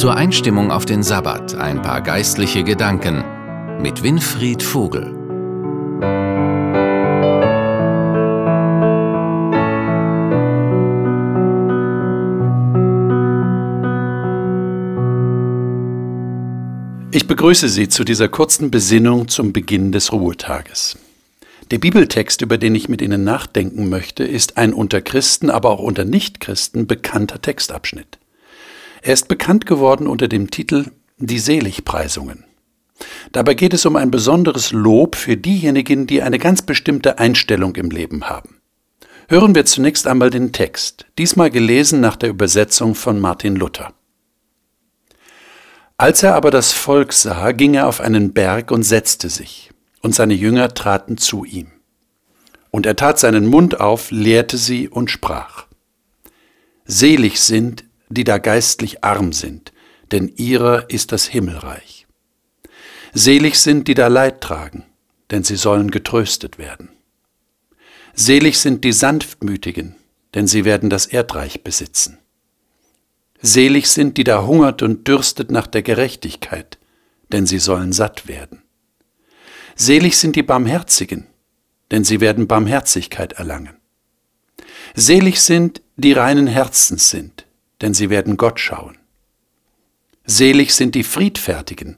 Zur Einstimmung auf den Sabbat ein paar geistliche Gedanken mit Winfried Vogel. Ich begrüße Sie zu dieser kurzen Besinnung zum Beginn des Ruhetages. Der Bibeltext, über den ich mit Ihnen nachdenken möchte, ist ein unter Christen, aber auch unter Nichtchristen bekannter Textabschnitt. Er ist bekannt geworden unter dem Titel Die Seligpreisungen. Dabei geht es um ein besonderes Lob für diejenigen, die eine ganz bestimmte Einstellung im Leben haben. Hören wir zunächst einmal den Text, diesmal gelesen nach der Übersetzung von Martin Luther. Als er aber das Volk sah, ging er auf einen Berg und setzte sich, und seine Jünger traten zu ihm. Und er tat seinen Mund auf, lehrte sie und sprach. Selig sind, die da geistlich arm sind, denn ihrer ist das Himmelreich. Selig sind, die da Leid tragen, denn sie sollen getröstet werden. Selig sind die Sanftmütigen, denn sie werden das Erdreich besitzen. Selig sind, die da hungert und dürstet nach der Gerechtigkeit, denn sie sollen satt werden. Selig sind die Barmherzigen, denn sie werden Barmherzigkeit erlangen. Selig sind, die reinen Herzens sind, denn sie werden Gott schauen. Selig sind die Friedfertigen,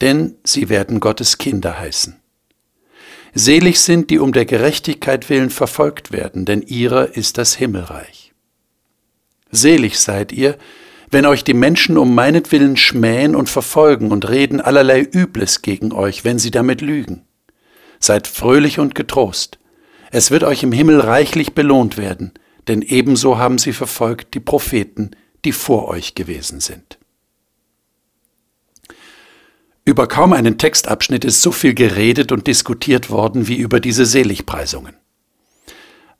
denn sie werden Gottes Kinder heißen. Selig sind, die um der Gerechtigkeit willen verfolgt werden, denn ihrer ist das Himmelreich. Selig seid ihr, wenn euch die Menschen um meinetwillen schmähen und verfolgen und reden allerlei Übles gegen euch, wenn sie damit lügen. Seid fröhlich und getrost. Es wird euch im Himmel reichlich belohnt werden, denn ebenso haben sie verfolgt die Propheten, die vor euch gewesen sind. Über kaum einen Textabschnitt ist so viel geredet und diskutiert worden wie über diese Seligpreisungen.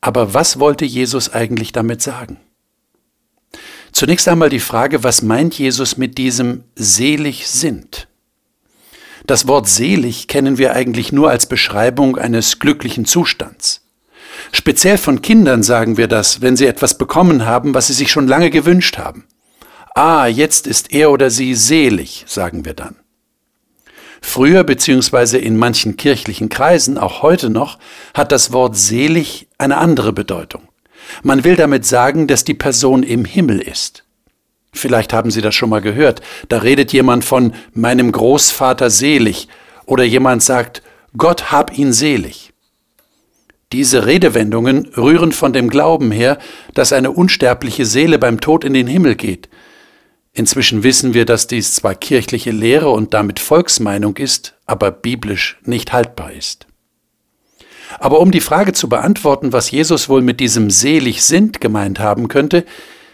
Aber was wollte Jesus eigentlich damit sagen? Zunächst einmal die Frage, was meint Jesus mit diesem selig sind? Das Wort selig kennen wir eigentlich nur als Beschreibung eines glücklichen Zustands. Speziell von Kindern sagen wir das, wenn sie etwas bekommen haben, was sie sich schon lange gewünscht haben. Ah, jetzt ist er oder sie selig, sagen wir dann. Früher bzw. in manchen kirchlichen Kreisen, auch heute noch, hat das Wort selig eine andere Bedeutung. Man will damit sagen, dass die Person im Himmel ist. Vielleicht haben Sie das schon mal gehört. Da redet jemand von meinem Großvater selig oder jemand sagt, Gott hab ihn selig. Diese Redewendungen rühren von dem Glauben her, dass eine unsterbliche Seele beim Tod in den Himmel geht. Inzwischen wissen wir, dass dies zwar kirchliche Lehre und damit Volksmeinung ist, aber biblisch nicht haltbar ist. Aber um die Frage zu beantworten, was Jesus wohl mit diesem selig sind gemeint haben könnte,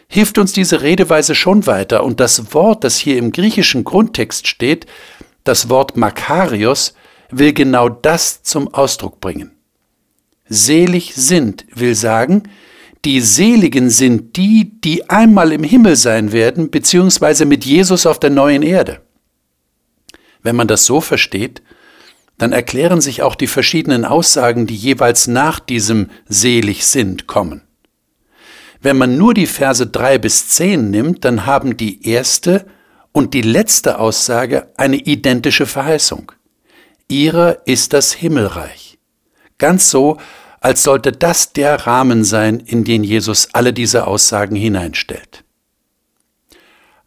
hilft uns diese Redeweise schon weiter und das Wort, das hier im griechischen Grundtext steht, das Wort Makarios, will genau das zum Ausdruck bringen. Selig sind will sagen, die Seligen sind die, die einmal im Himmel sein werden, beziehungsweise mit Jesus auf der neuen Erde. Wenn man das so versteht, dann erklären sich auch die verschiedenen Aussagen, die jeweils nach diesem selig sind, kommen. Wenn man nur die Verse drei bis zehn nimmt, dann haben die erste und die letzte Aussage eine identische Verheißung. Ihrer ist das Himmelreich. Ganz so, als sollte das der Rahmen sein, in den Jesus alle diese Aussagen hineinstellt.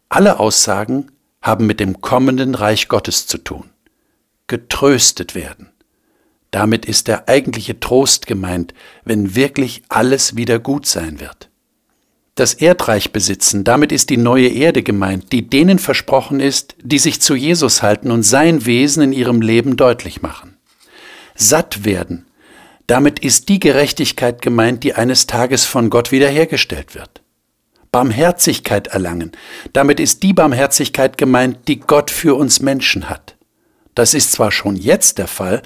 Alle Aussagen haben mit dem kommenden Reich Gottes zu tun getröstet werden. Damit ist der eigentliche Trost gemeint, wenn wirklich alles wieder gut sein wird. Das Erdreich besitzen, damit ist die neue Erde gemeint, die denen versprochen ist, die sich zu Jesus halten und sein Wesen in ihrem Leben deutlich machen. Satt werden, damit ist die Gerechtigkeit gemeint, die eines Tages von Gott wiederhergestellt wird. Barmherzigkeit erlangen, damit ist die Barmherzigkeit gemeint, die Gott für uns Menschen hat. Das ist zwar schon jetzt der Fall,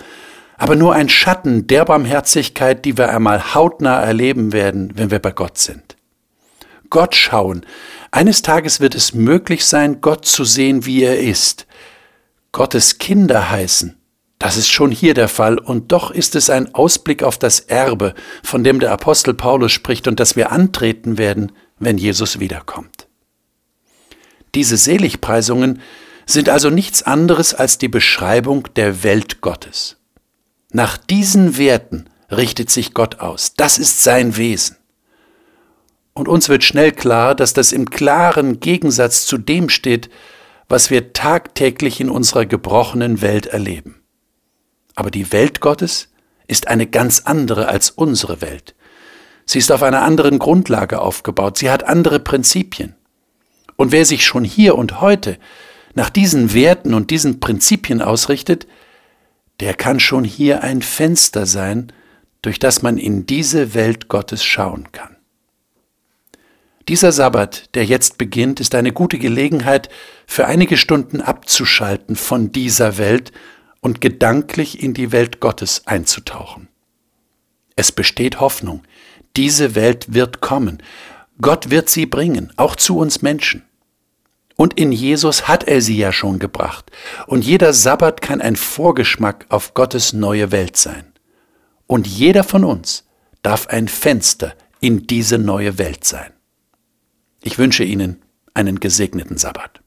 aber nur ein Schatten der Barmherzigkeit, die wir einmal hautnah erleben werden, wenn wir bei Gott sind. Gott schauen. Eines Tages wird es möglich sein, Gott zu sehen, wie er ist. Gottes Kinder heißen. Das ist schon hier der Fall, und doch ist es ein Ausblick auf das Erbe, von dem der Apostel Paulus spricht und das wir antreten werden, wenn Jesus wiederkommt. Diese Seligpreisungen sind also nichts anderes als die Beschreibung der Welt Gottes. Nach diesen Werten richtet sich Gott aus. Das ist sein Wesen. Und uns wird schnell klar, dass das im klaren Gegensatz zu dem steht, was wir tagtäglich in unserer gebrochenen Welt erleben. Aber die Welt Gottes ist eine ganz andere als unsere Welt. Sie ist auf einer anderen Grundlage aufgebaut, sie hat andere Prinzipien. Und wer sich schon hier und heute nach diesen Werten und diesen Prinzipien ausrichtet, der kann schon hier ein Fenster sein, durch das man in diese Welt Gottes schauen kann. Dieser Sabbat, der jetzt beginnt, ist eine gute Gelegenheit, für einige Stunden abzuschalten von dieser Welt und gedanklich in die Welt Gottes einzutauchen. Es besteht Hoffnung. Diese Welt wird kommen. Gott wird sie bringen, auch zu uns Menschen. Und in Jesus hat er sie ja schon gebracht. Und jeder Sabbat kann ein Vorgeschmack auf Gottes neue Welt sein. Und jeder von uns darf ein Fenster in diese neue Welt sein. Ich wünsche Ihnen einen gesegneten Sabbat.